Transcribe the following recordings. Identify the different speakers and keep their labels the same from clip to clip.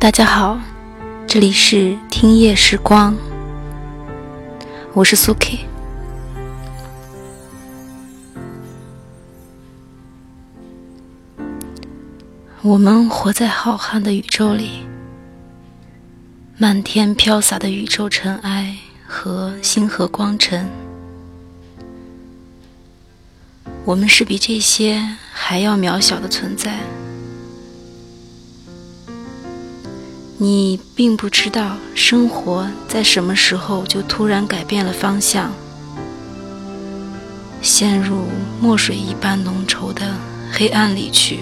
Speaker 1: 大家好，这里是听夜时光，我是苏 K。我们活在浩瀚的宇宙里，漫天飘洒的宇宙尘埃和星河光尘，我们是比这些还要渺小的存在。你并不知道，生活在什么时候就突然改变了方向，陷入墨水一般浓稠的黑暗里去。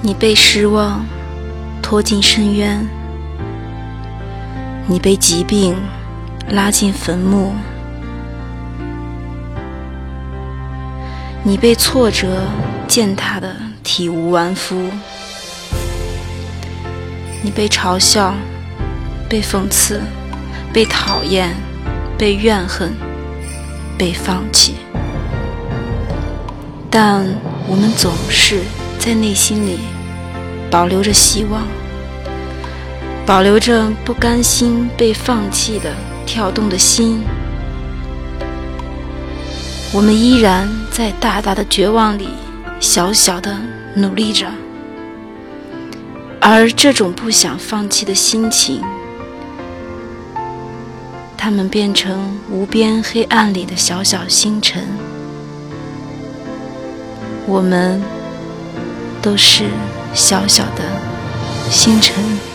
Speaker 1: 你被失望拖进深渊，你被疾病拉进坟墓，你被挫折践踏的体无完肤，你被嘲笑、被讽刺、被讨厌、被怨恨、被放弃，但我们总是。在内心里保留着希望，保留着不甘心被放弃的跳动的心。我们依然在大大的绝望里小小的努力着，而这种不想放弃的心情，它们变成无边黑暗里的小小星辰。我们。都是小小的星辰。